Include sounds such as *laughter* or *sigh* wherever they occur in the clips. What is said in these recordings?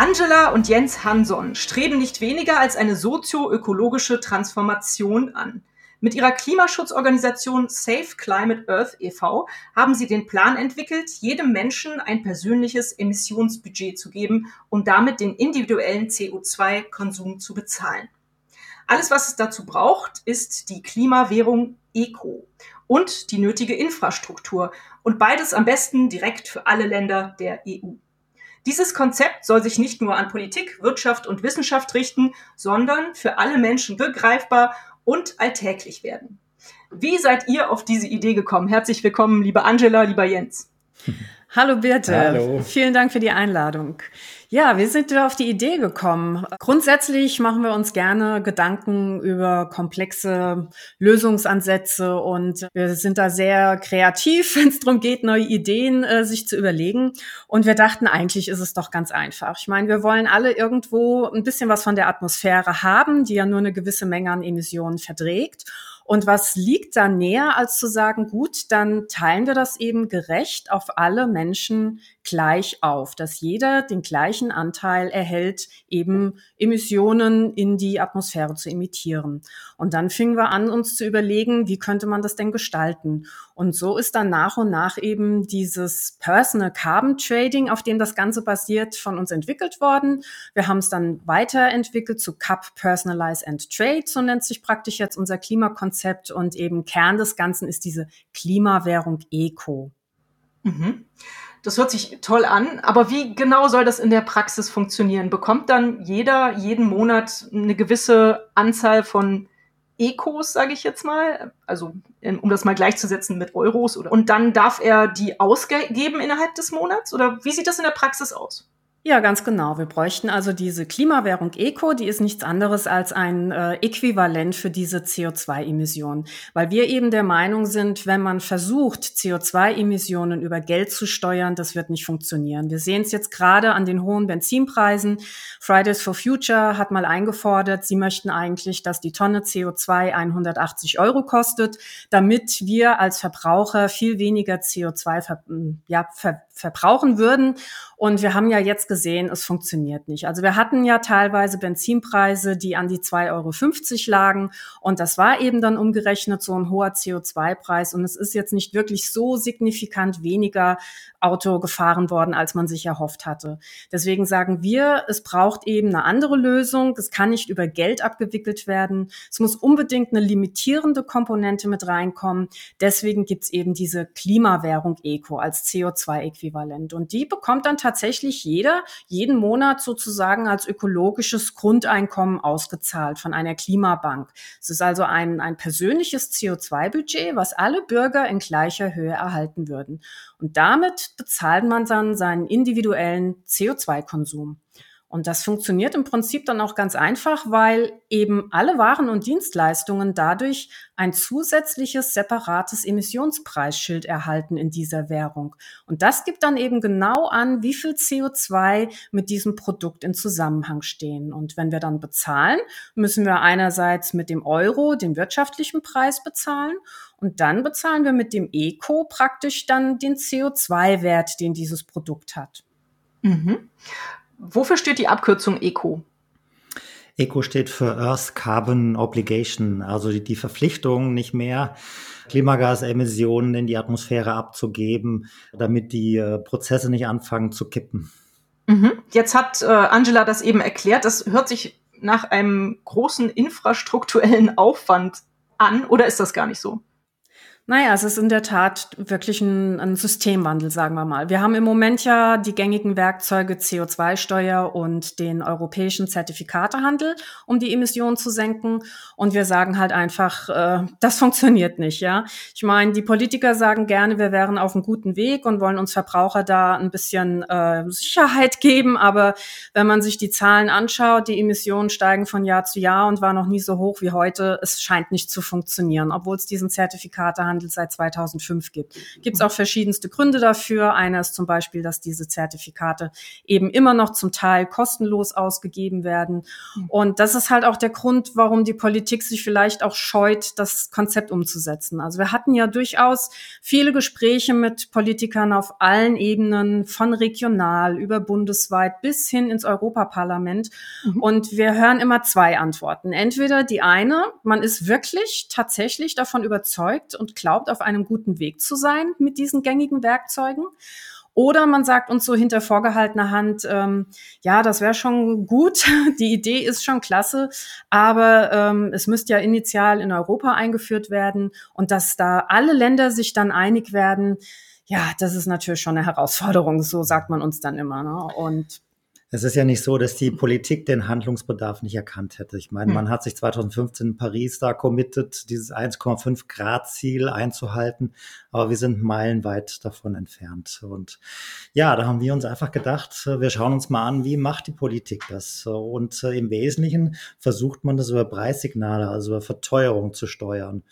Angela und Jens Hanson streben nicht weniger als eine sozioökologische Transformation an. Mit ihrer Klimaschutzorganisation Safe Climate Earth e.V. haben sie den Plan entwickelt, jedem Menschen ein persönliches Emissionsbudget zu geben und damit den individuellen CO2-Konsum zu bezahlen. Alles, was es dazu braucht, ist die Klimawährung ECO und die nötige Infrastruktur und beides am besten direkt für alle Länder der EU. Dieses Konzept soll sich nicht nur an Politik, Wirtschaft und Wissenschaft richten, sondern für alle Menschen begreifbar und alltäglich werden. Wie seid ihr auf diese Idee gekommen? Herzlich willkommen, liebe Angela, lieber Jens. Hallo Birte. Hallo. Vielen Dank für die Einladung. Ja, wir sind auf die Idee gekommen. Grundsätzlich machen wir uns gerne Gedanken über komplexe Lösungsansätze und wir sind da sehr kreativ, *laughs* wenn es darum geht, neue Ideen äh, sich zu überlegen. Und wir dachten, eigentlich ist es doch ganz einfach. Ich meine, wir wollen alle irgendwo ein bisschen was von der Atmosphäre haben, die ja nur eine gewisse Menge an Emissionen verträgt. Und was liegt da näher, als zu sagen, gut, dann teilen wir das eben gerecht auf alle Menschen gleich auf, dass jeder den gleichen Anteil erhält, eben Emissionen in die Atmosphäre zu emittieren. Und dann fingen wir an, uns zu überlegen, wie könnte man das denn gestalten? Und so ist dann nach und nach eben dieses Personal Carbon Trading, auf dem das Ganze basiert, von uns entwickelt worden. Wir haben es dann weiterentwickelt zu CUP Personalize and Trade, so nennt sich praktisch jetzt unser Klimakonzept. Und eben Kern des Ganzen ist diese Klimawährung Eco. Mhm. Das hört sich toll an, aber wie genau soll das in der Praxis funktionieren? Bekommt dann jeder jeden Monat eine gewisse Anzahl von Ecos, sage ich jetzt mal, also um das mal gleichzusetzen mit Euros oder und dann darf er die ausgeben innerhalb des Monats oder wie sieht das in der Praxis aus? Ja, ganz genau. Wir bräuchten also diese Klimawährung Eco, die ist nichts anderes als ein äh, Äquivalent für diese CO2-Emissionen, weil wir eben der Meinung sind, wenn man versucht, CO2-Emissionen über Geld zu steuern, das wird nicht funktionieren. Wir sehen es jetzt gerade an den hohen Benzinpreisen. Fridays for Future hat mal eingefordert, sie möchten eigentlich, dass die Tonne CO2 180 Euro kostet, damit wir als Verbraucher viel weniger CO2 ver ja, ver verbrauchen würden. Und wir haben ja jetzt gesehen, es funktioniert nicht. Also wir hatten ja teilweise Benzinpreise, die an die 2,50 Euro lagen. Und das war eben dann umgerechnet so ein hoher CO2-Preis. Und es ist jetzt nicht wirklich so signifikant weniger Auto gefahren worden, als man sich erhofft hatte. Deswegen sagen wir, es braucht eben eine andere Lösung. Es kann nicht über Geld abgewickelt werden. Es muss unbedingt eine limitierende Komponente mit reinkommen. Deswegen gibt's eben diese Klimawährung Eco als CO2-Äquivalent. Und die bekommt dann tatsächlich jeder jeden Monat sozusagen als ökologisches Grundeinkommen ausgezahlt von einer Klimabank. Es ist also ein, ein persönliches CO2-Budget, was alle Bürger in gleicher Höhe erhalten würden. Und damit bezahlt man dann seinen individuellen CO2-Konsum. Und das funktioniert im Prinzip dann auch ganz einfach, weil eben alle Waren und Dienstleistungen dadurch ein zusätzliches separates Emissionspreisschild erhalten in dieser Währung. Und das gibt dann eben genau an, wie viel CO2 mit diesem Produkt in Zusammenhang stehen. Und wenn wir dann bezahlen, müssen wir einerseits mit dem Euro den wirtschaftlichen Preis bezahlen und dann bezahlen wir mit dem Eco praktisch dann den CO2-Wert, den dieses Produkt hat. Mhm. Wofür steht die Abkürzung ECO? ECO steht für Earth Carbon Obligation, also die, die Verpflichtung, nicht mehr Klimagasemissionen in die Atmosphäre abzugeben, damit die äh, Prozesse nicht anfangen zu kippen. Mhm. Jetzt hat äh, Angela das eben erklärt. Das hört sich nach einem großen infrastrukturellen Aufwand an, oder ist das gar nicht so? Naja, es ist in der Tat wirklich ein, ein, Systemwandel, sagen wir mal. Wir haben im Moment ja die gängigen Werkzeuge CO2-Steuer und den europäischen Zertifikatehandel, um die Emissionen zu senken. Und wir sagen halt einfach, äh, das funktioniert nicht, ja. Ich meine, die Politiker sagen gerne, wir wären auf einem guten Weg und wollen uns Verbraucher da ein bisschen äh, Sicherheit geben. Aber wenn man sich die Zahlen anschaut, die Emissionen steigen von Jahr zu Jahr und war noch nie so hoch wie heute. Es scheint nicht zu funktionieren, obwohl es diesen Zertifikatehandel Handel seit 2005 gibt. Gibt es auch verschiedenste Gründe dafür. Einer ist zum Beispiel, dass diese Zertifikate eben immer noch zum Teil kostenlos ausgegeben werden. Und das ist halt auch der Grund, warum die Politik sich vielleicht auch scheut, das Konzept umzusetzen. Also wir hatten ja durchaus viele Gespräche mit Politikern auf allen Ebenen, von regional über bundesweit bis hin ins Europaparlament. Mhm. Und wir hören immer zwei Antworten. Entweder die eine, man ist wirklich tatsächlich davon überzeugt und klar, glaubt, auf einem guten Weg zu sein mit diesen gängigen Werkzeugen. Oder man sagt uns so hinter vorgehaltener Hand, ähm, ja, das wäre schon gut, *laughs* die Idee ist schon klasse, aber ähm, es müsste ja initial in Europa eingeführt werden und dass da alle Länder sich dann einig werden, ja, das ist natürlich schon eine Herausforderung, so sagt man uns dann immer. Ne? Und es ist ja nicht so, dass die Politik den Handlungsbedarf nicht erkannt hätte. Ich meine, hm. man hat sich 2015 in Paris da committed, dieses 1,5 Grad Ziel einzuhalten, aber wir sind meilenweit davon entfernt. Und ja, da haben wir uns einfach gedacht, wir schauen uns mal an, wie macht die Politik das? Und äh, im Wesentlichen versucht man das über Preissignale, also über Verteuerung zu steuern.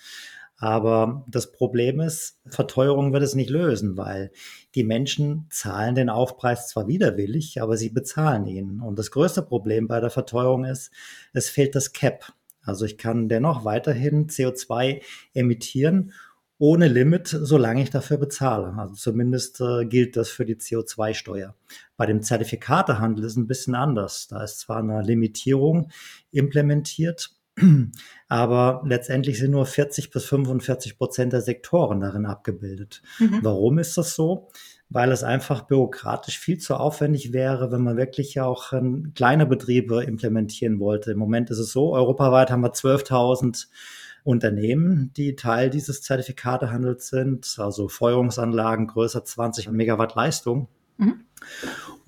Aber das Problem ist, Verteuerung wird es nicht lösen, weil die Menschen zahlen den Aufpreis zwar widerwillig, aber sie bezahlen ihn. Und das größte Problem bei der Verteuerung ist, es fehlt das Cap. Also ich kann dennoch weiterhin CO2 emittieren ohne Limit, solange ich dafür bezahle. Also zumindest äh, gilt das für die CO2-Steuer. Bei dem Zertifikatehandel ist es ein bisschen anders. Da ist zwar eine Limitierung implementiert, aber letztendlich sind nur 40 bis 45 Prozent der Sektoren darin abgebildet. Mhm. Warum ist das so? Weil es einfach bürokratisch viel zu aufwendig wäre, wenn man wirklich auch ähm, kleine Betriebe implementieren wollte. Im Moment ist es so, europaweit haben wir 12.000 Unternehmen, die Teil dieses Zertifikatehandels sind, also Feuerungsanlagen größer 20 Megawatt Leistung. Mhm.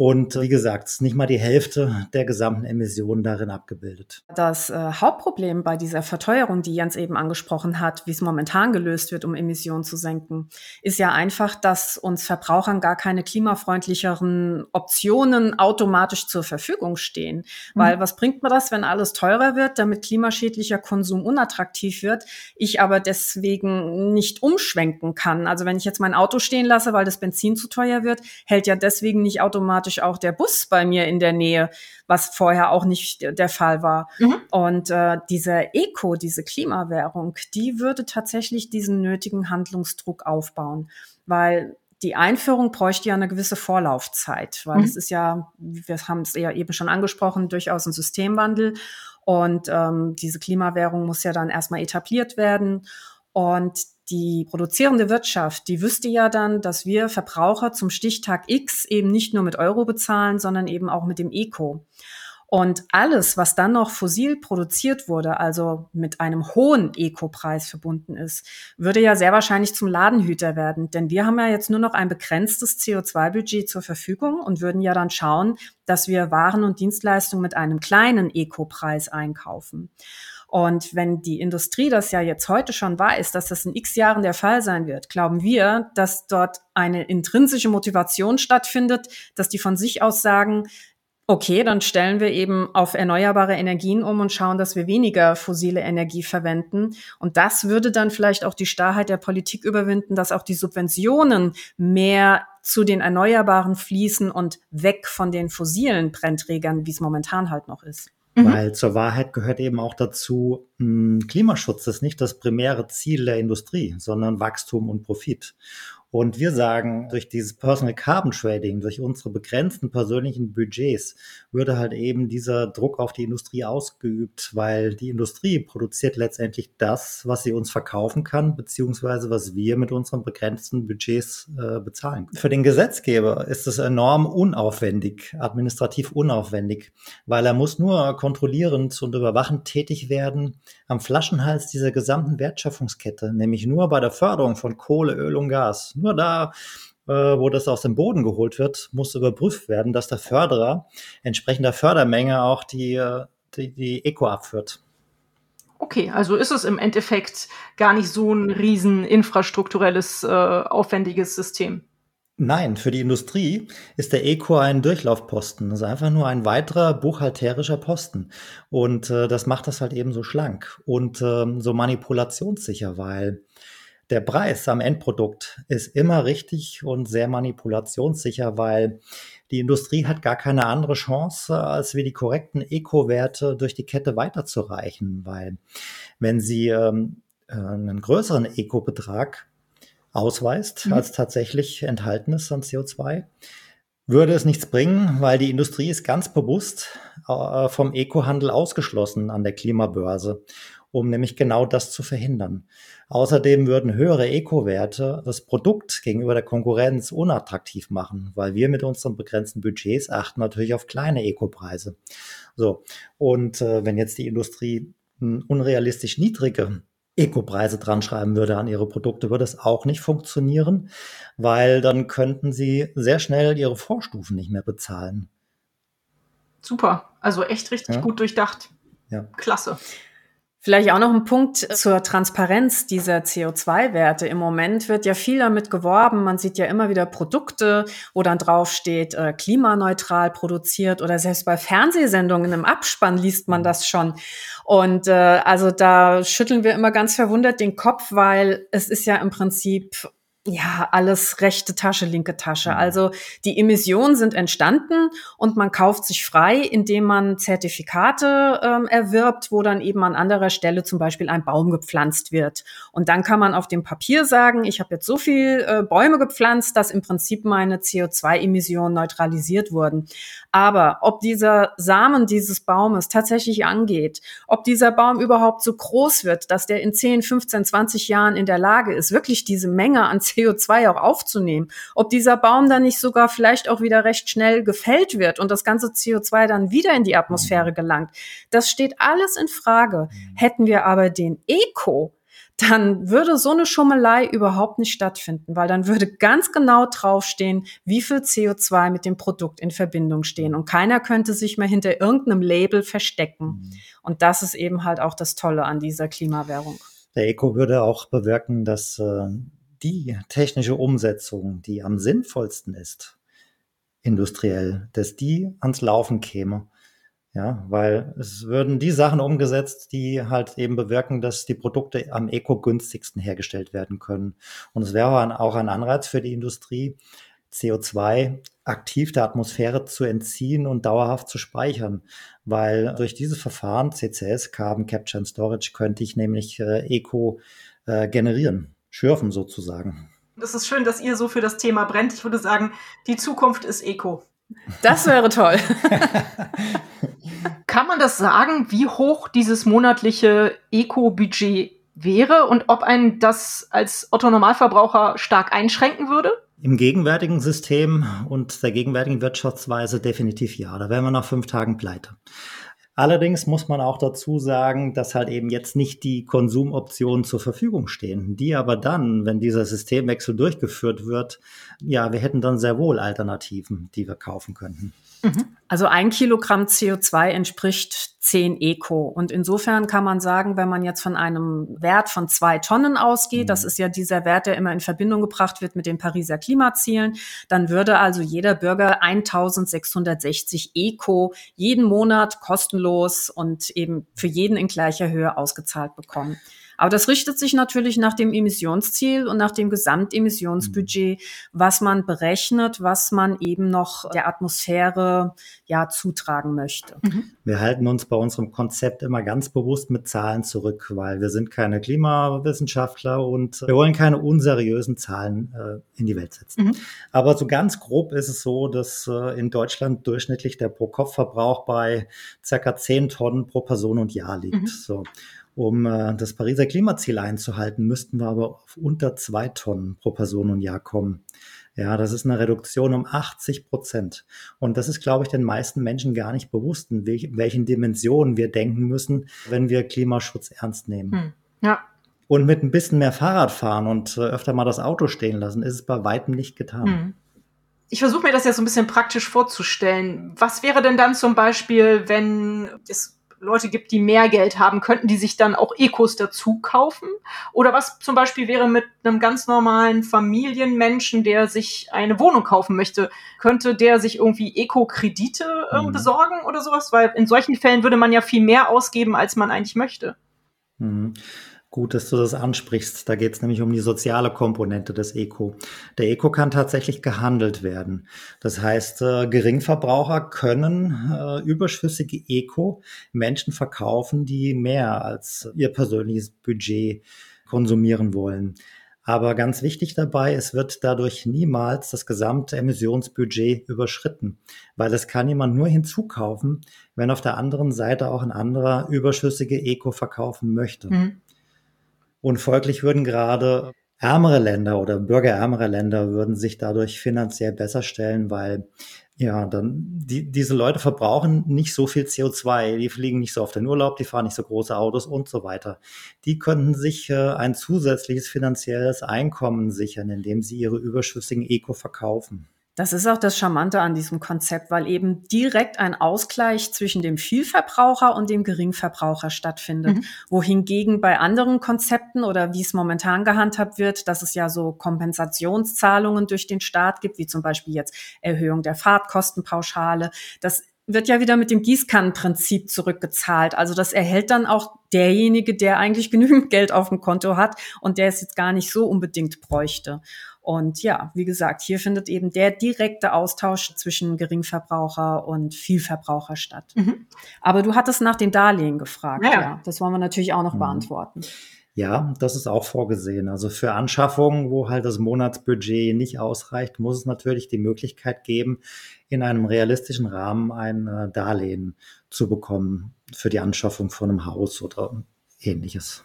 Und wie gesagt, nicht mal die Hälfte der gesamten Emissionen darin abgebildet. Das äh, Hauptproblem bei dieser Verteuerung, die Jens eben angesprochen hat, wie es momentan gelöst wird, um Emissionen zu senken, ist ja einfach, dass uns Verbrauchern gar keine klimafreundlicheren Optionen automatisch zur Verfügung stehen. Mhm. Weil was bringt mir das, wenn alles teurer wird, damit klimaschädlicher Konsum unattraktiv wird, ich aber deswegen nicht umschwenken kann. Also wenn ich jetzt mein Auto stehen lasse, weil das Benzin zu teuer wird, hält ja deswegen nicht automatisch automatisch auch der Bus bei mir in der Nähe, was vorher auch nicht der Fall war. Mhm. Und äh, diese Eco, diese Klimawährung, die würde tatsächlich diesen nötigen Handlungsdruck aufbauen, weil die Einführung bräuchte ja eine gewisse Vorlaufzeit, weil mhm. es ist ja, wir haben es ja eben schon angesprochen, durchaus ein Systemwandel. Und ähm, diese Klimawährung muss ja dann erstmal etabliert werden. Und die produzierende Wirtschaft, die wüsste ja dann, dass wir Verbraucher zum Stichtag X eben nicht nur mit Euro bezahlen, sondern eben auch mit dem Eco. Und alles, was dann noch fossil produziert wurde, also mit einem hohen Eco-Preis verbunden ist, würde ja sehr wahrscheinlich zum Ladenhüter werden. Denn wir haben ja jetzt nur noch ein begrenztes CO2-Budget zur Verfügung und würden ja dann schauen, dass wir Waren und Dienstleistungen mit einem kleinen Eco-Preis einkaufen. Und wenn die Industrie das ja jetzt heute schon weiß, dass das in x Jahren der Fall sein wird, glauben wir, dass dort eine intrinsische Motivation stattfindet, dass die von sich aus sagen, okay, dann stellen wir eben auf erneuerbare Energien um und schauen, dass wir weniger fossile Energie verwenden. Und das würde dann vielleicht auch die Starrheit der Politik überwinden, dass auch die Subventionen mehr zu den Erneuerbaren fließen und weg von den fossilen Brennträgern, wie es momentan halt noch ist. Mhm. Weil zur Wahrheit gehört eben auch dazu, hm, Klimaschutz ist nicht das primäre Ziel der Industrie, sondern Wachstum und Profit. Und wir sagen, durch dieses Personal Carbon Trading, durch unsere begrenzten persönlichen Budgets, würde halt eben dieser Druck auf die Industrie ausgeübt, weil die Industrie produziert letztendlich das, was sie uns verkaufen kann, beziehungsweise was wir mit unseren begrenzten Budgets äh, bezahlen. Für den Gesetzgeber ist es enorm unaufwendig, administrativ unaufwendig, weil er muss nur kontrollierend und überwachend tätig werden am Flaschenhals dieser gesamten Wertschöpfungskette, nämlich nur bei der Förderung von Kohle, Öl und Gas. Nur da, wo das aus dem Boden geholt wird, muss überprüft werden, dass der Förderer entsprechender Fördermenge auch die, äh, die, die Eco abführt. Okay, also ist es im Endeffekt gar nicht so ein riesen infrastrukturelles, äh, aufwendiges System. Nein, für die Industrie ist der Eco ein Durchlaufposten. Das ist einfach nur ein weiterer buchhalterischer Posten. Und äh, das macht das halt eben so schlank und ähm, so manipulationssicher, weil der Preis am Endprodukt ist immer richtig und sehr manipulationssicher, weil die Industrie hat gar keine andere Chance, als wie die korrekten Eco-Werte durch die Kette weiterzureichen, weil wenn sie ähm, äh, einen größeren Eco-Betrag ausweist, mhm. als tatsächlich enthalten ist an CO2, würde es nichts bringen, weil die Industrie ist ganz bewusst äh, vom Eco-Handel ausgeschlossen an der Klimabörse um nämlich genau das zu verhindern. Außerdem würden höhere Eco-Werte das Produkt gegenüber der Konkurrenz unattraktiv machen, weil wir mit unseren begrenzten Budgets achten natürlich auf kleine Eco-Preise. So. Und äh, wenn jetzt die Industrie unrealistisch niedrige Eco-Preise dran schreiben würde an ihre Produkte, würde es auch nicht funktionieren, weil dann könnten sie sehr schnell ihre Vorstufen nicht mehr bezahlen. Super, also echt richtig ja. gut durchdacht. Ja. Klasse. Vielleicht auch noch ein Punkt zur Transparenz dieser CO2-Werte. Im Moment wird ja viel damit geworben. Man sieht ja immer wieder Produkte, wo dann drauf steht, äh, klimaneutral produziert oder selbst bei Fernsehsendungen im Abspann liest man das schon. Und äh, also da schütteln wir immer ganz verwundert den Kopf, weil es ist ja im Prinzip ja, alles rechte Tasche, linke Tasche. Mhm. Also die Emissionen sind entstanden und man kauft sich frei, indem man Zertifikate ähm, erwirbt, wo dann eben an anderer Stelle zum Beispiel ein Baum gepflanzt wird. Und dann kann man auf dem Papier sagen, ich habe jetzt so viel äh, Bäume gepflanzt, dass im Prinzip meine CO2-Emissionen neutralisiert wurden. Aber ob dieser Samen dieses Baumes tatsächlich angeht, ob dieser Baum überhaupt so groß wird, dass der in 10, 15, 20 Jahren in der Lage ist, wirklich diese Menge an CO2 auch aufzunehmen. Ob dieser Baum dann nicht sogar vielleicht auch wieder recht schnell gefällt wird und das ganze CO2 dann wieder in die Atmosphäre gelangt. Das steht alles in Frage. Hätten wir aber den Eco, dann würde so eine Schummelei überhaupt nicht stattfinden, weil dann würde ganz genau draufstehen, wie viel CO2 mit dem Produkt in Verbindung stehen. Und keiner könnte sich mehr hinter irgendeinem Label verstecken. Mhm. Und das ist eben halt auch das Tolle an dieser Klimawährung. Der Eco würde auch bewirken, dass äh, die technische Umsetzung, die am sinnvollsten ist, industriell, dass die ans Laufen käme. Ja, weil es würden die Sachen umgesetzt, die halt eben bewirken, dass die Produkte am eco-günstigsten hergestellt werden können. Und es wäre auch ein Anreiz für die Industrie, CO2 aktiv der Atmosphäre zu entziehen und dauerhaft zu speichern, weil durch dieses Verfahren CCS, Carbon Capture and Storage, könnte ich nämlich äh, Eco äh, generieren schürfen sozusagen. Es ist schön, dass ihr so für das Thema brennt. Ich würde sagen, die Zukunft ist Eco. Das wäre toll. *laughs* Kann man das sagen, wie hoch dieses monatliche Eco-Budget wäre und ob ein das als Otto-Normalverbraucher stark einschränken würde? Im gegenwärtigen System und der gegenwärtigen Wirtschaftsweise definitiv ja. Da wären wir nach fünf Tagen pleite. Allerdings muss man auch dazu sagen, dass halt eben jetzt nicht die Konsumoptionen zur Verfügung stehen, die aber dann, wenn dieser Systemwechsel durchgeführt wird, ja, wir hätten dann sehr wohl Alternativen, die wir kaufen könnten. Mhm. Also ein Kilogramm CO2 entspricht 10 Eco. Und insofern kann man sagen, wenn man jetzt von einem Wert von zwei Tonnen ausgeht, mhm. das ist ja dieser Wert, der immer in Verbindung gebracht wird mit den Pariser Klimazielen, dann würde also jeder Bürger 1660 Eco jeden Monat kostenlos und eben für jeden in gleicher Höhe ausgezahlt bekommen. Aber das richtet sich natürlich nach dem Emissionsziel und nach dem Gesamtemissionsbudget, was man berechnet, was man eben noch der Atmosphäre ja zutragen möchte. Mhm. Wir halten uns bei unserem Konzept immer ganz bewusst mit Zahlen zurück, weil wir sind keine Klimawissenschaftler und wir wollen keine unseriösen Zahlen äh, in die Welt setzen. Mhm. Aber so ganz grob ist es so, dass äh, in Deutschland durchschnittlich der Pro-Kopf-Verbrauch bei circa 10 Tonnen pro Person und Jahr liegt. Mhm. So. Um äh, das Pariser Klimaziel einzuhalten, müssten wir aber auf unter zwei Tonnen pro Person und Jahr kommen. Ja, das ist eine Reduktion um 80 Prozent. Und das ist, glaube ich, den meisten Menschen gar nicht bewusst, in welchen Dimensionen wir denken müssen, wenn wir Klimaschutz ernst nehmen. Hm. Ja. Und mit ein bisschen mehr Fahrrad fahren und äh, öfter mal das Auto stehen lassen, ist es bei weitem nicht getan. Hm ich versuche mir das jetzt so ein bisschen praktisch vorzustellen. Was wäre denn dann zum Beispiel, wenn es Leute gibt, die mehr Geld haben, könnten die sich dann auch Ecos dazu kaufen? Oder was zum Beispiel wäre mit einem ganz normalen Familienmenschen, der sich eine Wohnung kaufen möchte? Könnte der sich irgendwie Eco-Kredite äh, mhm. besorgen oder sowas? Weil in solchen Fällen würde man ja viel mehr ausgeben, als man eigentlich möchte. Mhm. Gut, dass du das ansprichst. Da geht es nämlich um die soziale Komponente des Eco. Der Eco kann tatsächlich gehandelt werden. Das heißt, äh, Geringverbraucher können äh, überschüssige Eco Menschen verkaufen, die mehr als ihr persönliches Budget konsumieren wollen. Aber ganz wichtig dabei, es wird dadurch niemals das gesamte Emissionsbudget überschritten, weil es kann jemand nur hinzukaufen, wenn auf der anderen Seite auch ein anderer überschüssige Eco verkaufen möchte. Mhm. Und folglich würden gerade ärmere Länder oder bürgerärmere Länder würden sich dadurch finanziell besser stellen, weil ja, dann die, diese Leute verbrauchen nicht so viel CO2, die fliegen nicht so oft in Urlaub, die fahren nicht so große Autos und so weiter. Die könnten sich äh, ein zusätzliches finanzielles Einkommen sichern, indem sie ihre überschüssigen Eco verkaufen. Das ist auch das Charmante an diesem Konzept, weil eben direkt ein Ausgleich zwischen dem Vielverbraucher und dem Geringverbraucher stattfindet. Mhm. Wohingegen bei anderen Konzepten oder wie es momentan gehandhabt wird, dass es ja so Kompensationszahlungen durch den Staat gibt, wie zum Beispiel jetzt Erhöhung der Fahrtkostenpauschale. Das wird ja wieder mit dem Gießkannenprinzip zurückgezahlt. Also das erhält dann auch derjenige, der eigentlich *laughs* genügend Geld auf dem Konto hat und der es jetzt gar nicht so unbedingt bräuchte. Und ja, wie gesagt, hier findet eben der direkte Austausch zwischen Geringverbraucher und Vielverbraucher statt. Mhm. Aber du hattest nach den Darlehen gefragt. Ja, ja. das wollen wir natürlich auch noch mhm. beantworten. Ja, das ist auch vorgesehen. Also für Anschaffungen, wo halt das Monatsbudget nicht ausreicht, muss es natürlich die Möglichkeit geben, in einem realistischen Rahmen ein äh, Darlehen zu bekommen für die Anschaffung von einem Haus oder ähnliches.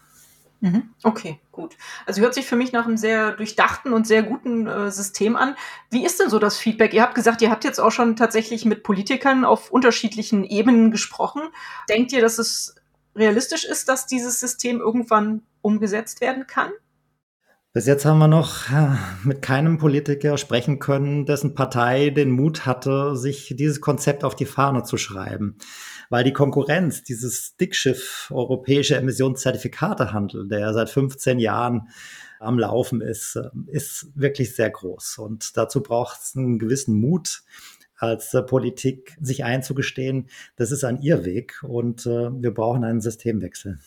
Mhm. Okay, gut. Also hört sich für mich nach einem sehr durchdachten und sehr guten äh, System an. Wie ist denn so das Feedback? Ihr habt gesagt, ihr habt jetzt auch schon tatsächlich mit Politikern auf unterschiedlichen Ebenen gesprochen. Denkt ihr, dass es realistisch ist, dass dieses System irgendwann umgesetzt werden kann? Bis jetzt haben wir noch mit keinem Politiker sprechen können, dessen Partei den Mut hatte, sich dieses Konzept auf die Fahne zu schreiben weil die Konkurrenz, dieses Dickschiff europäische Emissionszertifikatehandel, der seit 15 Jahren am Laufen ist, ähm, ist wirklich sehr groß. Und dazu braucht es einen gewissen Mut, als äh, Politik sich einzugestehen, das ist ein Irrweg und äh, wir brauchen einen Systemwechsel.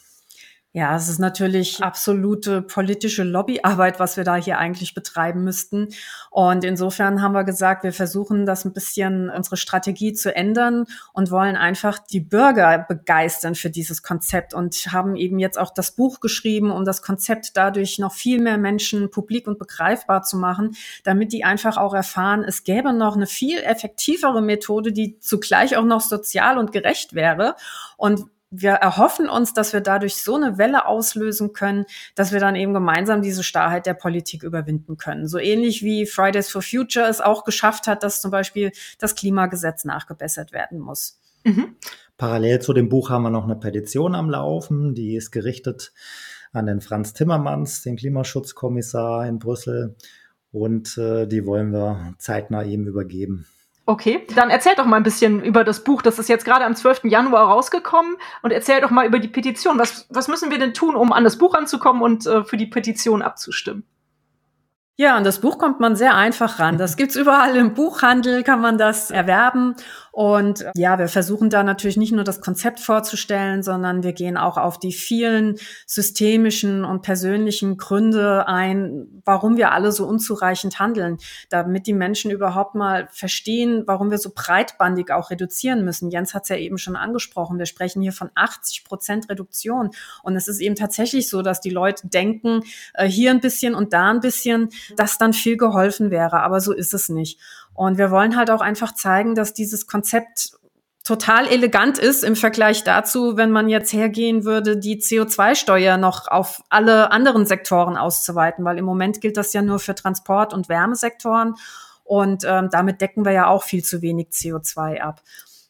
Ja, es ist natürlich absolute politische Lobbyarbeit, was wir da hier eigentlich betreiben müssten. Und insofern haben wir gesagt, wir versuchen das ein bisschen unsere Strategie zu ändern und wollen einfach die Bürger begeistern für dieses Konzept und haben eben jetzt auch das Buch geschrieben, um das Konzept dadurch noch viel mehr Menschen publik und begreifbar zu machen, damit die einfach auch erfahren, es gäbe noch eine viel effektivere Methode, die zugleich auch noch sozial und gerecht wäre. Und wir erhoffen uns, dass wir dadurch so eine Welle auslösen können, dass wir dann eben gemeinsam diese Starrheit der Politik überwinden können. So ähnlich wie Fridays for Future es auch geschafft hat, dass zum Beispiel das Klimagesetz nachgebessert werden muss. Mhm. Parallel zu dem Buch haben wir noch eine Petition am Laufen, die ist gerichtet an den Franz Timmermans, den Klimaschutzkommissar in Brüssel. Und äh, die wollen wir zeitnah ihm übergeben. Okay, dann erzähl doch mal ein bisschen über das Buch. Das ist jetzt gerade am 12. Januar rausgekommen. Und erzähl doch mal über die Petition. Was, was müssen wir denn tun, um an das Buch ranzukommen und äh, für die Petition abzustimmen? Ja, an das Buch kommt man sehr einfach ran. Das gibt's überall im Buchhandel, kann man das erwerben. Und ja, wir versuchen da natürlich nicht nur das Konzept vorzustellen, sondern wir gehen auch auf die vielen systemischen und persönlichen Gründe ein, warum wir alle so unzureichend handeln, damit die Menschen überhaupt mal verstehen, warum wir so breitbandig auch reduzieren müssen. Jens hat es ja eben schon angesprochen. Wir sprechen hier von 80 Prozent Reduktion. Und es ist eben tatsächlich so, dass die Leute denken, äh, hier ein bisschen und da ein bisschen, dass dann viel geholfen wäre. Aber so ist es nicht. Und wir wollen halt auch einfach zeigen, dass dieses Konzept total elegant ist im Vergleich dazu, wenn man jetzt hergehen würde, die CO2-Steuer noch auf alle anderen Sektoren auszuweiten, weil im Moment gilt das ja nur für Transport- und Wärmesektoren und ähm, damit decken wir ja auch viel zu wenig CO2 ab.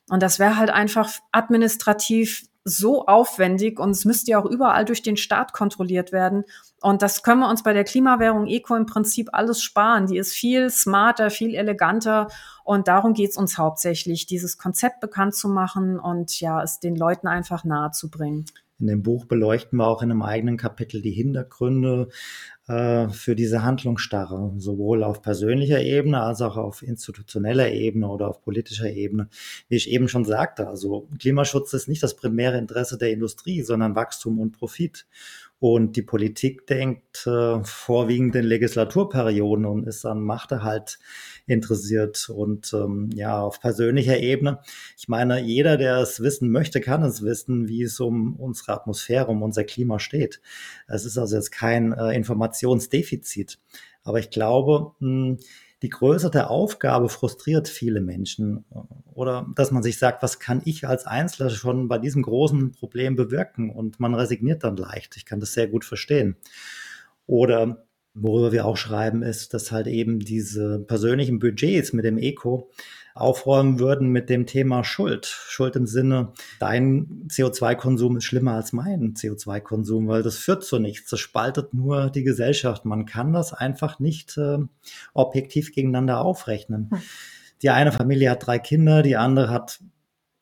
Und das wäre halt einfach administrativ so aufwendig und es müsste ja auch überall durch den Staat kontrolliert werden. Und das können wir uns bei der Klimawährung Eco im Prinzip alles sparen. Die ist viel smarter, viel eleganter. Und darum geht es uns hauptsächlich, dieses Konzept bekannt zu machen und ja, es den Leuten einfach nahe zu bringen. In dem Buch beleuchten wir auch in einem eigenen Kapitel die Hintergründe äh, für diese Handlungsstarre, sowohl auf persönlicher Ebene als auch auf institutioneller Ebene oder auf politischer Ebene. Wie ich eben schon sagte, also Klimaschutz ist nicht das primäre Interesse der Industrie, sondern Wachstum und Profit. Und die Politik denkt äh, vorwiegend in Legislaturperioden und ist an Machterhalt interessiert. Und ähm, ja, auf persönlicher Ebene, ich meine, jeder, der es wissen möchte, kann es wissen, wie es um unsere Atmosphäre, um unser Klima steht. Es ist also jetzt kein äh, Informationsdefizit. Aber ich glaube, hm, die Größe der Aufgabe frustriert viele Menschen. Oder dass man sich sagt, was kann ich als Einzelner schon bei diesem großen Problem bewirken? Und man resigniert dann leicht. Ich kann das sehr gut verstehen. Oder worüber wir auch schreiben, ist, dass halt eben diese persönlichen Budgets mit dem Eco aufräumen würden mit dem Thema Schuld. Schuld im Sinne, dein CO2-Konsum ist schlimmer als mein CO2-Konsum, weil das führt zu nichts. Das spaltet nur die Gesellschaft. Man kann das einfach nicht äh, objektiv gegeneinander aufrechnen. Hm. Die eine Familie hat drei Kinder, die andere hat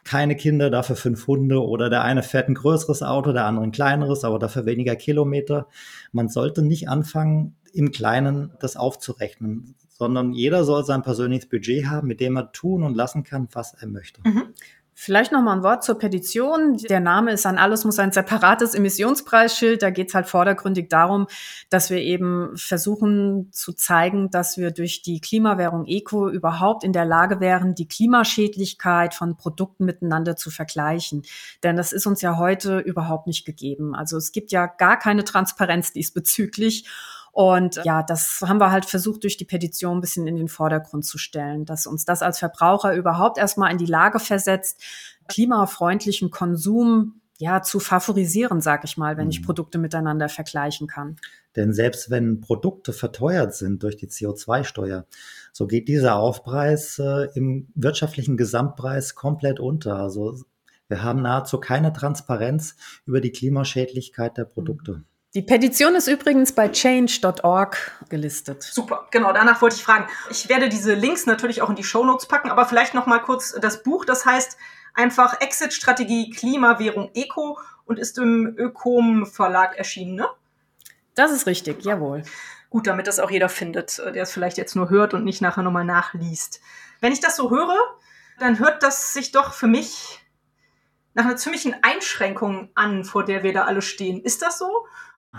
keine Kinder, dafür fünf Hunde oder der eine fährt ein größeres Auto, der andere ein kleineres, aber dafür weniger Kilometer. Man sollte nicht anfangen, im Kleinen das aufzurechnen, sondern jeder soll sein persönliches Budget haben, mit dem er tun und lassen kann, was er möchte. Mhm. Vielleicht noch mal ein Wort zur Petition. Der Name ist an alles muss ein separates Emissionspreisschild. Da geht es halt vordergründig darum, dass wir eben versuchen zu zeigen, dass wir durch die Klimawährung Eco überhaupt in der Lage wären, die Klimaschädlichkeit von Produkten miteinander zu vergleichen. Denn das ist uns ja heute überhaupt nicht gegeben. Also es gibt ja gar keine Transparenz diesbezüglich. Und ja, das haben wir halt versucht, durch die Petition ein bisschen in den Vordergrund zu stellen, dass uns das als Verbraucher überhaupt erstmal in die Lage versetzt, klimafreundlichen Konsum ja, zu favorisieren, sag ich mal, wenn ich mhm. Produkte miteinander vergleichen kann. Denn selbst wenn Produkte verteuert sind durch die CO2-Steuer, so geht dieser Aufpreis äh, im wirtschaftlichen Gesamtpreis komplett unter. Also wir haben nahezu keine Transparenz über die Klimaschädlichkeit der Produkte. Mhm. Die Petition ist übrigens bei change.org gelistet. Super, genau, danach wollte ich fragen. Ich werde diese Links natürlich auch in die Shownotes packen, aber vielleicht noch mal kurz das Buch, das heißt einfach Exit-Strategie Klimawährung Eco und ist im Ökom Verlag erschienen, ne? Das ist richtig, jawohl. Gut, damit das auch jeder findet, der es vielleicht jetzt nur hört und nicht nachher nochmal nachliest. Wenn ich das so höre, dann hört das sich doch für mich nach einer ziemlichen Einschränkung an, vor der wir da alle stehen. Ist das so?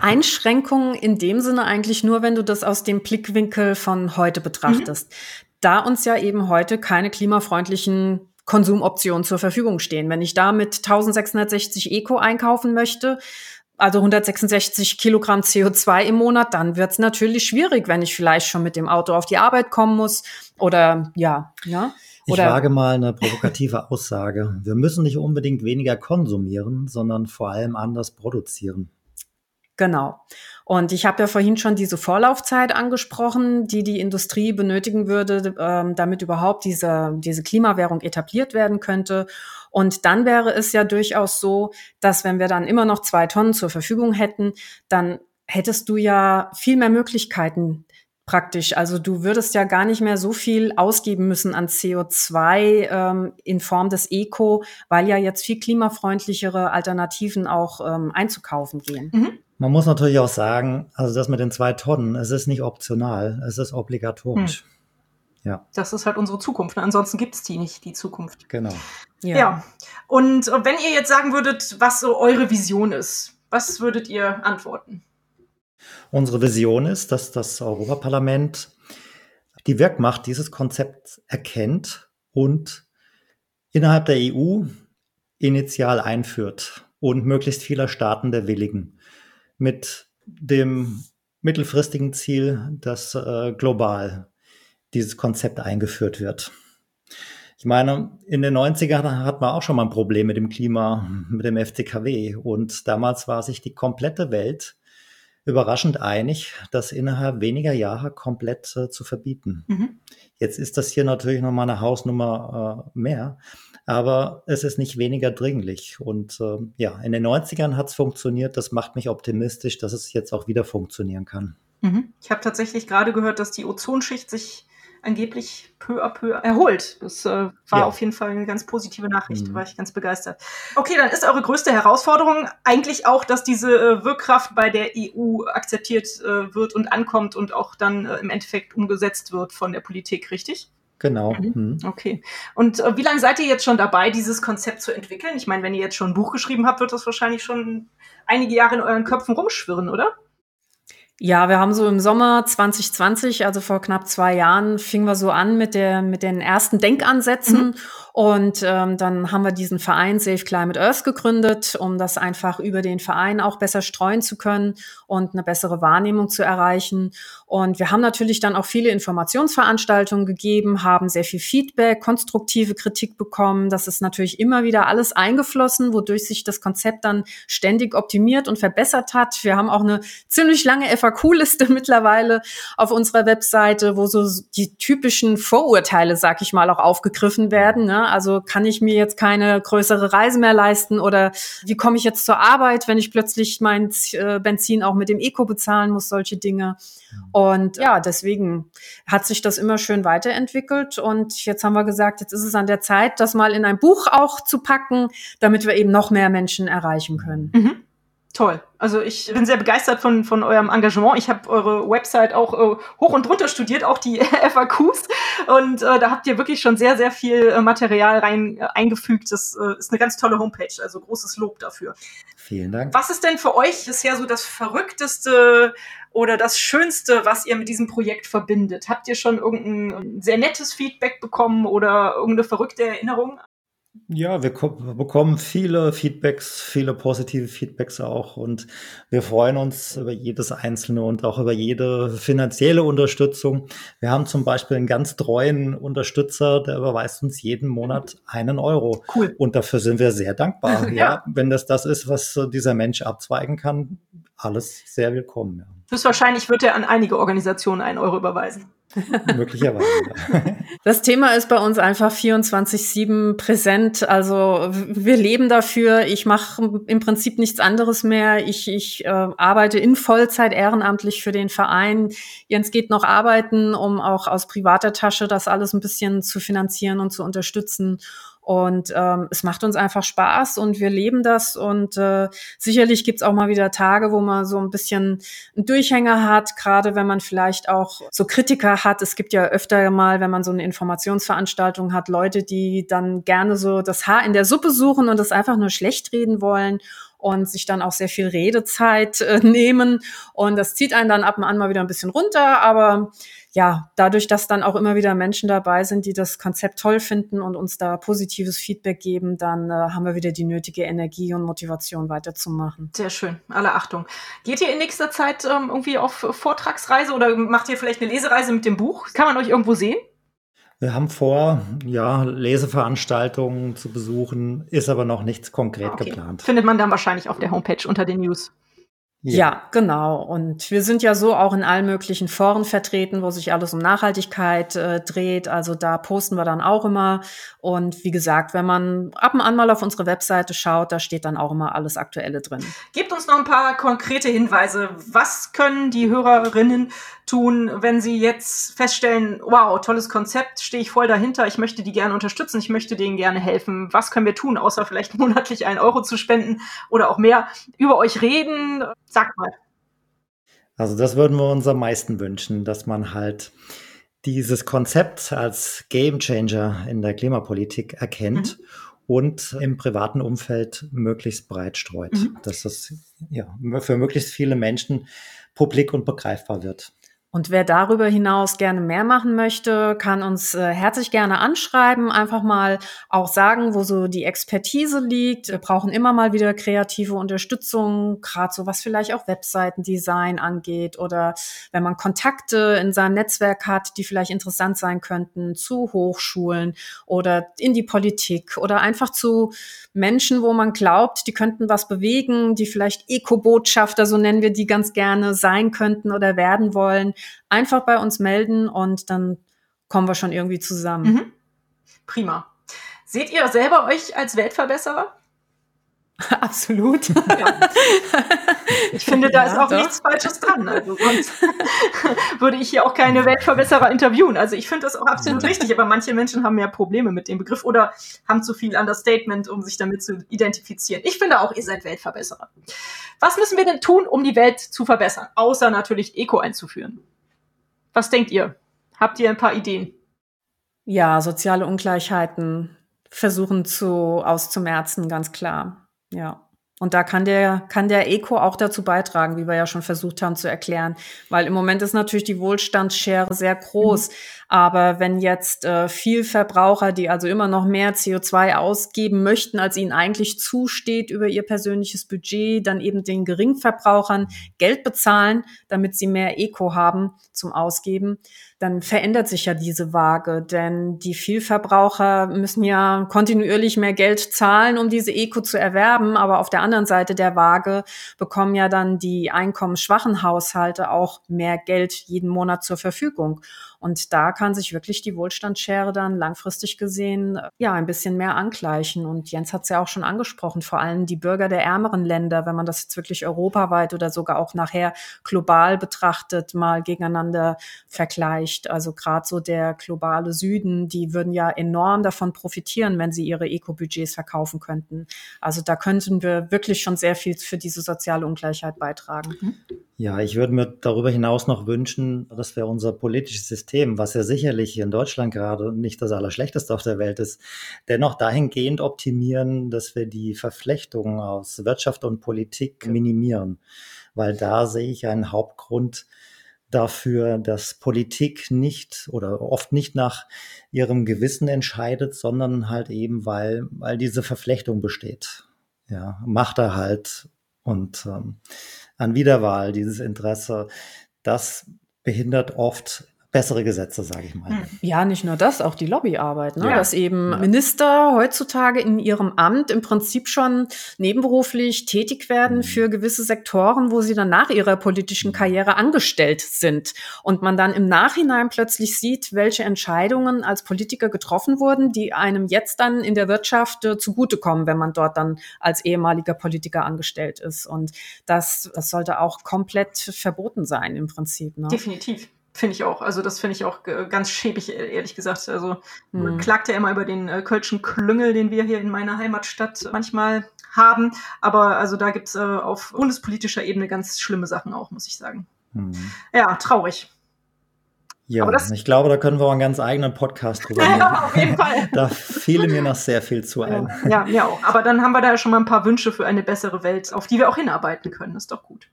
Einschränkungen in dem Sinne eigentlich nur, wenn du das aus dem Blickwinkel von heute betrachtest. Mhm. Da uns ja eben heute keine klimafreundlichen Konsumoptionen zur Verfügung stehen. Wenn ich da mit 1660 Eco einkaufen möchte, also 166 Kilogramm CO2 im Monat, dann wird es natürlich schwierig, wenn ich vielleicht schon mit dem Auto auf die Arbeit kommen muss oder ja, ja. Oder ich wage mal eine provokative Aussage. Wir müssen nicht unbedingt weniger konsumieren, sondern vor allem anders produzieren. Genau. Und ich habe ja vorhin schon diese Vorlaufzeit angesprochen, die die Industrie benötigen würde, ähm, damit überhaupt diese, diese Klimawährung etabliert werden könnte. Und dann wäre es ja durchaus so, dass wenn wir dann immer noch zwei Tonnen zur Verfügung hätten, dann hättest du ja viel mehr Möglichkeiten, praktisch. Also du würdest ja gar nicht mehr so viel ausgeben müssen an CO2 ähm, in Form des Eco, weil ja jetzt viel klimafreundlichere Alternativen auch ähm, einzukaufen gehen. Mhm. Man muss natürlich auch sagen, also das mit den zwei Tonnen, es ist nicht optional, es ist obligatorisch. Hm. Ja. Das ist halt unsere Zukunft. Ne? Ansonsten gibt es die nicht, die Zukunft. Genau. Ja. ja. Und wenn ihr jetzt sagen würdet, was so eure Vision ist, was würdet ihr antworten? Unsere Vision ist, dass das Europaparlament die Wirkmacht dieses Konzepts erkennt und innerhalb der EU initial einführt und möglichst vieler Staaten der Willigen mit dem mittelfristigen Ziel, dass äh, global dieses Konzept eingeführt wird. Ich meine, in den 90ern hat man auch schon mal ein Problem mit dem Klima, mit dem FCKW. Und damals war sich die komplette Welt überraschend einig, das innerhalb weniger Jahre komplett äh, zu verbieten. Mhm. Jetzt ist das hier natürlich nochmal eine Hausnummer äh, mehr, aber es ist nicht weniger dringlich. Und äh, ja, in den 90ern hat es funktioniert. Das macht mich optimistisch, dass es jetzt auch wieder funktionieren kann. Mhm. Ich habe tatsächlich gerade gehört, dass die Ozonschicht sich angeblich peu à peu erholt. Das äh, war ja. auf jeden Fall eine ganz positive Nachricht, mhm. da war ich ganz begeistert. Okay, dann ist eure größte Herausforderung eigentlich auch, dass diese äh, Wirkkraft bei der EU akzeptiert äh, wird und ankommt und auch dann äh, im Endeffekt umgesetzt wird von der Politik, richtig? Genau. Mhm. mhm. Okay. Und äh, wie lange seid ihr jetzt schon dabei, dieses Konzept zu entwickeln? Ich meine, wenn ihr jetzt schon ein Buch geschrieben habt, wird das wahrscheinlich schon einige Jahre in euren Köpfen rumschwirren, oder? Ja, wir haben so im Sommer 2020, also vor knapp zwei Jahren, fingen wir so an mit der mit den ersten Denkansätzen. Mhm. Und ähm, dann haben wir diesen Verein Safe Climate Earth gegründet, um das einfach über den Verein auch besser streuen zu können und eine bessere Wahrnehmung zu erreichen. Und wir haben natürlich dann auch viele Informationsveranstaltungen gegeben, haben sehr viel Feedback, konstruktive Kritik bekommen. Das ist natürlich immer wieder alles eingeflossen, wodurch sich das Konzept dann ständig optimiert und verbessert hat. Wir haben auch eine ziemlich lange FAQ-Liste *laughs* mittlerweile auf unserer Webseite, wo so die typischen Vorurteile, sag ich mal, auch aufgegriffen werden. Ne? Also kann ich mir jetzt keine größere Reise mehr leisten oder wie komme ich jetzt zur Arbeit, wenn ich plötzlich mein äh, Benzin auch mit dem Eco bezahlen muss, solche Dinge. Und ja, deswegen hat sich das immer schön weiterentwickelt und jetzt haben wir gesagt, jetzt ist es an der Zeit, das mal in ein Buch auch zu packen, damit wir eben noch mehr Menschen erreichen können. Mhm toll. Also ich bin sehr begeistert von, von eurem Engagement. Ich habe eure Website auch äh, hoch und runter studiert, auch die *laughs* FAQs. Und äh, da habt ihr wirklich schon sehr, sehr viel äh, Material rein äh, eingefügt. Das äh, ist eine ganz tolle Homepage. Also großes Lob dafür. Vielen Dank. Was ist denn für euch bisher so das Verrückteste oder das Schönste, was ihr mit diesem Projekt verbindet? Habt ihr schon irgendein sehr nettes Feedback bekommen oder irgendeine verrückte Erinnerung? Ja, wir bekommen viele Feedbacks, viele positive Feedbacks auch und wir freuen uns über jedes einzelne und auch über jede finanzielle Unterstützung. Wir haben zum Beispiel einen ganz treuen Unterstützer, der überweist uns jeden Monat einen Euro. Cool. Und dafür sind wir sehr dankbar. *laughs* ja. ja. wenn das das ist, was dieser Mensch abzweigen kann, alles sehr willkommen. Ja. Höchstwahrscheinlich wird er an einige Organisationen einen Euro überweisen. *laughs* Möglicherweise. *laughs* Das Thema ist bei uns einfach 24-7 präsent. Also wir leben dafür. Ich mache im Prinzip nichts anderes mehr. Ich, ich äh, arbeite in Vollzeit ehrenamtlich für den Verein. Jens geht noch arbeiten, um auch aus privater Tasche das alles ein bisschen zu finanzieren und zu unterstützen. Und ähm, es macht uns einfach Spaß und wir leben das. Und äh, sicherlich gibt's auch mal wieder Tage, wo man so ein bisschen einen Durchhänger hat, gerade wenn man vielleicht auch so Kritiker hat. Es gibt ja öfter mal, wenn man so eine Informationsveranstaltung hat, Leute, die dann gerne so das Haar in der Suppe suchen und das einfach nur schlecht reden wollen und sich dann auch sehr viel Redezeit äh, nehmen. Und das zieht einen dann ab und an mal wieder ein bisschen runter. Aber ja, dadurch, dass dann auch immer wieder Menschen dabei sind, die das Konzept toll finden und uns da positives Feedback geben, dann äh, haben wir wieder die nötige Energie und Motivation weiterzumachen. Sehr schön, alle Achtung. Geht ihr in nächster Zeit ähm, irgendwie auf Vortragsreise oder macht ihr vielleicht eine Lesereise mit dem Buch? Kann man euch irgendwo sehen? Wir haben vor, ja, Leseveranstaltungen zu besuchen, ist aber noch nichts konkret okay. geplant. Findet man dann wahrscheinlich auf der Homepage unter den News. Ja. ja. genau. Und wir sind ja so auch in allen möglichen Foren vertreten, wo sich alles um Nachhaltigkeit äh, dreht. Also da posten wir dann auch immer. Und wie gesagt, wenn man ab und an mal auf unsere Webseite schaut, da steht dann auch immer alles Aktuelle drin. Gebt uns noch ein paar konkrete Hinweise. Was können die Hörerinnen tun, wenn sie jetzt feststellen, wow, tolles Konzept, stehe ich voll dahinter, ich möchte die gerne unterstützen, ich möchte denen gerne helfen. Was können wir tun, außer vielleicht *laughs* monatlich einen Euro zu spenden oder auch mehr? Über euch reden, Sag mal. Also das würden wir uns am meisten wünschen, dass man halt dieses Konzept als Gamechanger in der Klimapolitik erkennt mhm. und im privaten Umfeld möglichst breit streut, mhm. dass das ja, für möglichst viele Menschen publik und begreifbar wird. Und wer darüber hinaus gerne mehr machen möchte, kann uns äh, herzlich gerne anschreiben, einfach mal auch sagen, wo so die Expertise liegt. Wir brauchen immer mal wieder kreative Unterstützung, gerade so was vielleicht auch Webseitendesign angeht oder wenn man Kontakte in seinem Netzwerk hat, die vielleicht interessant sein könnten zu Hochschulen oder in die Politik oder einfach zu Menschen, wo man glaubt, die könnten was bewegen, die vielleicht Eco-Botschafter, so nennen wir die ganz gerne, sein könnten oder werden wollen einfach bei uns melden und dann kommen wir schon irgendwie zusammen. Mhm. Prima. Seht ihr selber euch als Weltverbesserer? *laughs* Absolut. Ja. Ich finde, da ja, ist auch doch. nichts Falsches dran. Also sonst *laughs* würde ich hier auch keine Weltverbesserer interviewen. Also ich finde das auch absolut richtig, aber manche Menschen haben mehr Probleme mit dem Begriff oder haben zu viel Understatement, um sich damit zu identifizieren. Ich finde auch, ihr seid Weltverbesserer. Was müssen wir denn tun, um die Welt zu verbessern? Außer natürlich Eco einzuführen. Was denkt ihr? Habt ihr ein paar Ideen? Ja, soziale Ungleichheiten versuchen zu auszumerzen, ganz klar. Ja. Und da kann der, kann der Eco auch dazu beitragen, wie wir ja schon versucht haben zu erklären. Weil im Moment ist natürlich die Wohlstandsschere sehr groß. Mhm. Aber wenn jetzt äh, viel Verbraucher, die also immer noch mehr CO2 ausgeben möchten, als ihnen eigentlich zusteht über ihr persönliches Budget, dann eben den Geringverbrauchern Geld bezahlen, damit sie mehr Eco haben zum Ausgeben, dann verändert sich ja diese Waage. Denn die Vielverbraucher müssen ja kontinuierlich mehr Geld zahlen, um diese Eco zu erwerben. Aber auf der anderen Seite der Waage bekommen ja dann die einkommensschwachen Haushalte auch mehr Geld jeden Monat zur Verfügung. Und da kann sich wirklich die Wohlstandsschere dann langfristig gesehen äh, ja ein bisschen mehr angleichen. Und Jens hat es ja auch schon angesprochen, vor allem die Bürger der ärmeren Länder, wenn man das jetzt wirklich europaweit oder sogar auch nachher global betrachtet, mal gegeneinander vergleicht. Also gerade so der globale Süden, die würden ja enorm davon profitieren, wenn sie ihre Eco-Budgets verkaufen könnten. Also da könnten wir wirklich schon sehr viel für diese soziale Ungleichheit beitragen. Mhm. Ja, ich würde mir darüber hinaus noch wünschen, dass wir unser politisches System, was ja sicherlich in Deutschland gerade nicht das Allerschlechteste auf der Welt ist, dennoch dahingehend optimieren, dass wir die Verflechtung aus Wirtschaft und Politik minimieren. Weil da sehe ich einen Hauptgrund dafür, dass Politik nicht oder oft nicht nach ihrem Gewissen entscheidet, sondern halt eben, weil, weil diese Verflechtung besteht. Ja, Machterhalt und ähm, an Wiederwahl, dieses Interesse, das behindert oft bessere Gesetze, sage ich mal. Hm. Ja, nicht nur das, auch die Lobbyarbeit, ne? Ja. dass eben ja. Minister heutzutage in ihrem Amt im Prinzip schon nebenberuflich tätig werden mhm. für gewisse Sektoren, wo sie dann nach ihrer politischen mhm. Karriere angestellt sind und man dann im Nachhinein plötzlich sieht, welche Entscheidungen als Politiker getroffen wurden, die einem jetzt dann in der Wirtschaft äh, zugutekommen, wenn man dort dann als ehemaliger Politiker angestellt ist. Und das, das sollte auch komplett verboten sein im Prinzip. Ne? Definitiv. Finde ich auch. Also das finde ich auch ganz schäbig, e-, ehrlich gesagt. Also mhm. klagt ja immer über den äh, Kölschen Klüngel, den wir hier in meiner Heimatstadt manchmal haben. Aber also da gibt's äh, auf bundespolitischer Ebene ganz schlimme Sachen auch, muss ich sagen. Mhm. Ja, traurig. Ja, ich glaube, da können wir auch einen ganz eigenen Podcast drüber *laughs* machen. Ja, auf jeden Fall. *laughs* da fiel mir noch sehr viel zu ein. Ja, mir auch. Aber dann haben wir da schon mal ein paar Wünsche für eine bessere Welt, auf die wir auch hinarbeiten können. Das ist doch gut.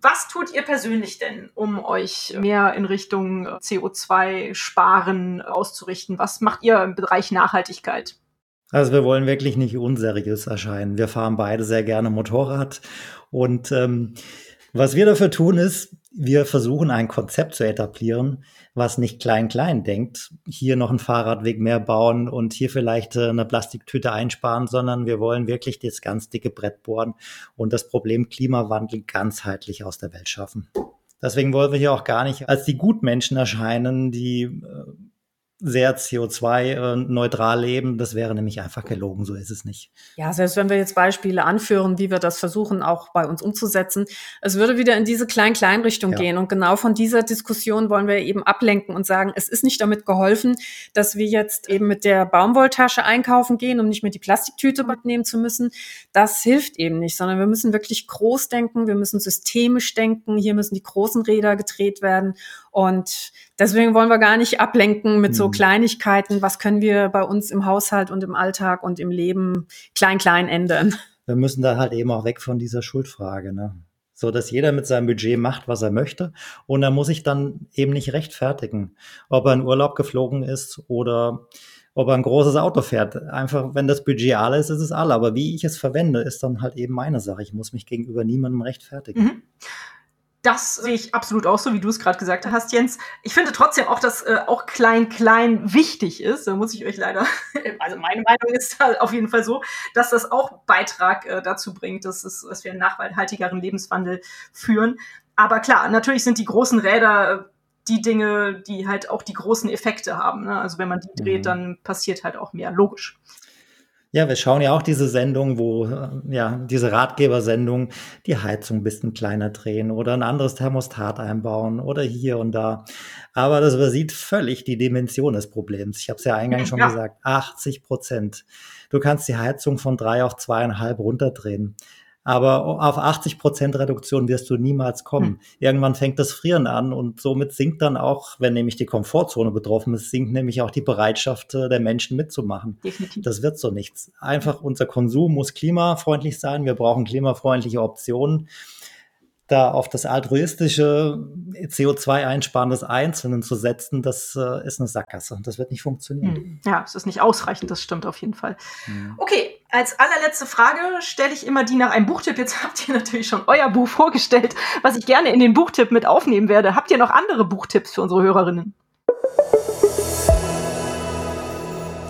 Was tut ihr persönlich denn, um euch mehr in Richtung CO2-Sparen auszurichten? Was macht ihr im Bereich Nachhaltigkeit? Also wir wollen wirklich nicht unseriös erscheinen. Wir fahren beide sehr gerne Motorrad und ähm, was wir dafür tun ist, wir versuchen ein Konzept zu etablieren, was nicht klein-klein denkt, hier noch einen Fahrradweg mehr bauen und hier vielleicht äh, eine Plastiktüte einsparen, sondern wir wollen wirklich das ganz dicke Brett bohren und das Problem Klimawandel ganzheitlich aus der Welt schaffen. Deswegen wollen wir hier auch gar nicht als die Gutmenschen erscheinen, die äh, sehr CO2-neutral leben. Das wäre nämlich einfach gelogen, so ist es nicht. Ja, selbst wenn wir jetzt Beispiele anführen, wie wir das versuchen, auch bei uns umzusetzen, es würde wieder in diese Klein-Klein-Richtung ja. gehen. Und genau von dieser Diskussion wollen wir eben ablenken und sagen, es ist nicht damit geholfen, dass wir jetzt eben mit der Baumwolltasche einkaufen gehen, um nicht mehr die Plastiktüte mitnehmen zu müssen. Das hilft eben nicht, sondern wir müssen wirklich groß denken, wir müssen systemisch denken, hier müssen die großen Räder gedreht werden Und deswegen wollen wir gar nicht ablenken mit so mhm. Kleinigkeiten. Was können wir bei uns im Haushalt und im Alltag und im Leben klein, klein ändern? Wir müssen da halt eben auch weg von dieser Schuldfrage, ne? So dass jeder mit seinem Budget macht, was er möchte. Und er muss sich dann eben nicht rechtfertigen, ob er in Urlaub geflogen ist oder ob er ein großes Auto fährt. Einfach, wenn das Budget alle ist, ist es alle. Aber wie ich es verwende, ist dann halt eben meine Sache. Ich muss mich gegenüber niemandem rechtfertigen. Mhm. Das sehe ich absolut auch so, wie du es gerade gesagt hast, Jens. Ich finde trotzdem auch, dass äh, auch klein, klein wichtig ist. Da muss ich euch leider, *laughs* also meine Meinung ist da auf jeden Fall so, dass das auch Beitrag äh, dazu bringt, dass, es, dass wir einen nachhaltigeren Lebenswandel führen. Aber klar, natürlich sind die großen Räder äh, die Dinge, die halt auch die großen Effekte haben. Ne? Also wenn man die dreht, mhm. dann passiert halt auch mehr, logisch. Ja, wir schauen ja auch diese Sendung, wo, äh, ja, diese Ratgebersendung, die Heizung ein bisschen kleiner drehen oder ein anderes Thermostat einbauen oder hier und da. Aber das übersieht völlig die Dimension des Problems. Ich habe es ja eingangs schon ja. gesagt, 80 Prozent. Du kannst die Heizung von drei auf zweieinhalb runterdrehen. Aber auf 80 Prozent Reduktion wirst du niemals kommen. Hm. Irgendwann fängt das Frieren an und somit sinkt dann auch, wenn nämlich die Komfortzone betroffen ist, sinkt nämlich auch die Bereitschaft äh, der Menschen mitzumachen. Definitiv. Das wird so nichts. Einfach unser Konsum muss klimafreundlich sein. Wir brauchen klimafreundliche Optionen da auf das altruistische CO2-Einsparen des Einzelnen zu setzen, das äh, ist eine Sackgasse. Das wird nicht funktionieren. Hm. Ja, es ist nicht ausreichend, das stimmt auf jeden Fall. Hm. Okay, als allerletzte Frage stelle ich immer die nach einem Buchtipp. Jetzt habt ihr natürlich schon euer Buch vorgestellt, was ich gerne in den Buchtipp mit aufnehmen werde. Habt ihr noch andere Buchtipps für unsere Hörerinnen?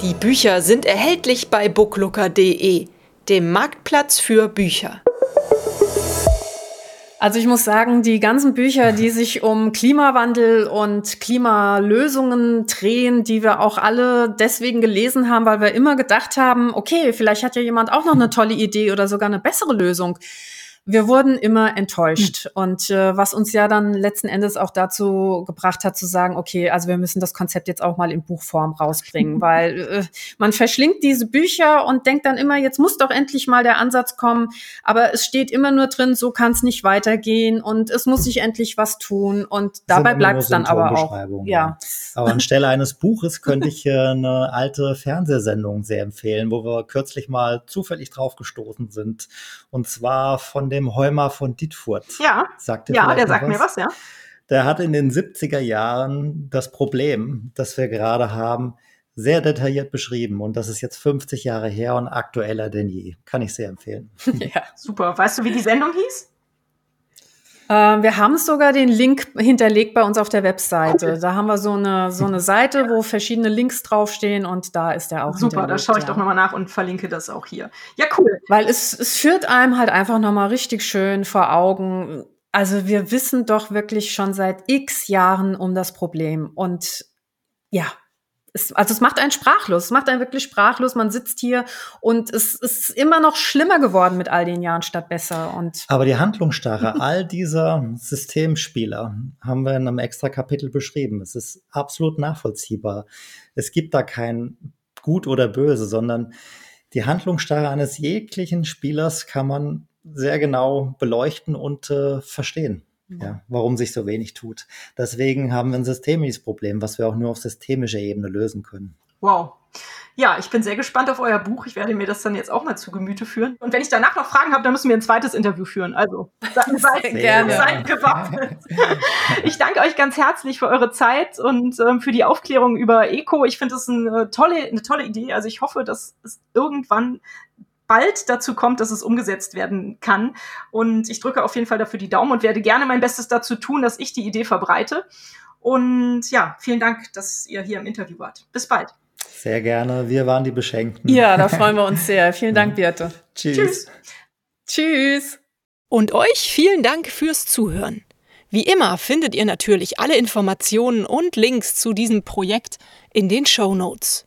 Die Bücher sind erhältlich bei booklooker.de, dem Marktplatz für Bücher. Also ich muss sagen, die ganzen Bücher, die sich um Klimawandel und Klimalösungen drehen, die wir auch alle deswegen gelesen haben, weil wir immer gedacht haben, okay, vielleicht hat ja jemand auch noch eine tolle Idee oder sogar eine bessere Lösung wir wurden immer enttäuscht. Mhm. Und äh, was uns ja dann letzten Endes auch dazu gebracht hat zu sagen, okay, also wir müssen das Konzept jetzt auch mal in Buchform rausbringen, *laughs* weil äh, man verschlingt diese Bücher und denkt dann immer, jetzt muss doch endlich mal der Ansatz kommen. Aber es steht immer nur drin, so kann es nicht weitergehen und es muss sich endlich was tun. Und dabei bleibt es dann aber auch. Ja. ja. Aber anstelle eines Buches könnte ich äh, eine alte Fernsehsendung sehr empfehlen, wo wir kürzlich mal zufällig drauf gestoßen sind. Und zwar von dem Heumer von Dietfurt. Ja, sagt ja der sagt was? mir was, ja. Der hat in den 70er Jahren das Problem, das wir gerade haben, sehr detailliert beschrieben. Und das ist jetzt 50 Jahre her und aktueller denn je. Kann ich sehr empfehlen. *laughs* Ja, super. Weißt du, wie die Sendung hieß? Äh, wir haben sogar den Link hinterlegt bei uns auf der Webseite. Da haben wir so eine, so eine Seite, wo verschiedene Links draufstehen und da ist der auch Super, da schaue ich ja. doch nochmal nach und verlinke das auch hier. Ja, cool. Weil es, es führt einem halt einfach nochmal richtig schön vor Augen. Also wir wissen doch wirklich schon seit x Jahren um das Problem und ja, es, also es macht einen sprachlos, es macht einen wirklich sprachlos. Man sitzt hier und es ist immer noch schlimmer geworden mit all den Jahren statt besser. Und Aber die Handlungsstarre *laughs* all dieser Systemspieler haben wir in einem extra Kapitel beschrieben. Es ist absolut nachvollziehbar. Es gibt da kein Gut oder Böse, sondern die Handlungsstarre eines jeglichen Spielers kann man sehr genau beleuchten und äh, verstehen ja, warum sich so wenig tut. Deswegen haben wir ein systemisches Problem, was wir auch nur auf systemischer Ebene lösen können. Wow. Ja, ich bin sehr gespannt auf euer Buch. Ich werde mir das dann jetzt auch mal zu Gemüte führen. Und wenn ich danach noch Fragen habe, dann müssen wir ein zweites Interview führen. Also seid, *laughs* gerne. seid gewappnet. *laughs* ich danke euch ganz herzlich für eure Zeit und ähm, für die Aufklärung über Eco. Ich finde das eine tolle, eine tolle Idee. Also ich hoffe, dass es irgendwann bald dazu kommt, dass es umgesetzt werden kann. Und ich drücke auf jeden Fall dafür die Daumen und werde gerne mein Bestes dazu tun, dass ich die Idee verbreite. Und ja, vielen Dank, dass ihr hier im Interview wart. Bis bald. Sehr gerne. Wir waren die Beschenkten. Ja, da *laughs* freuen wir uns sehr. Vielen Dank, Birte. Tschüss. Tschüss. Tschüss. Und euch vielen Dank fürs Zuhören. Wie immer findet ihr natürlich alle Informationen und Links zu diesem Projekt in den Show Notes.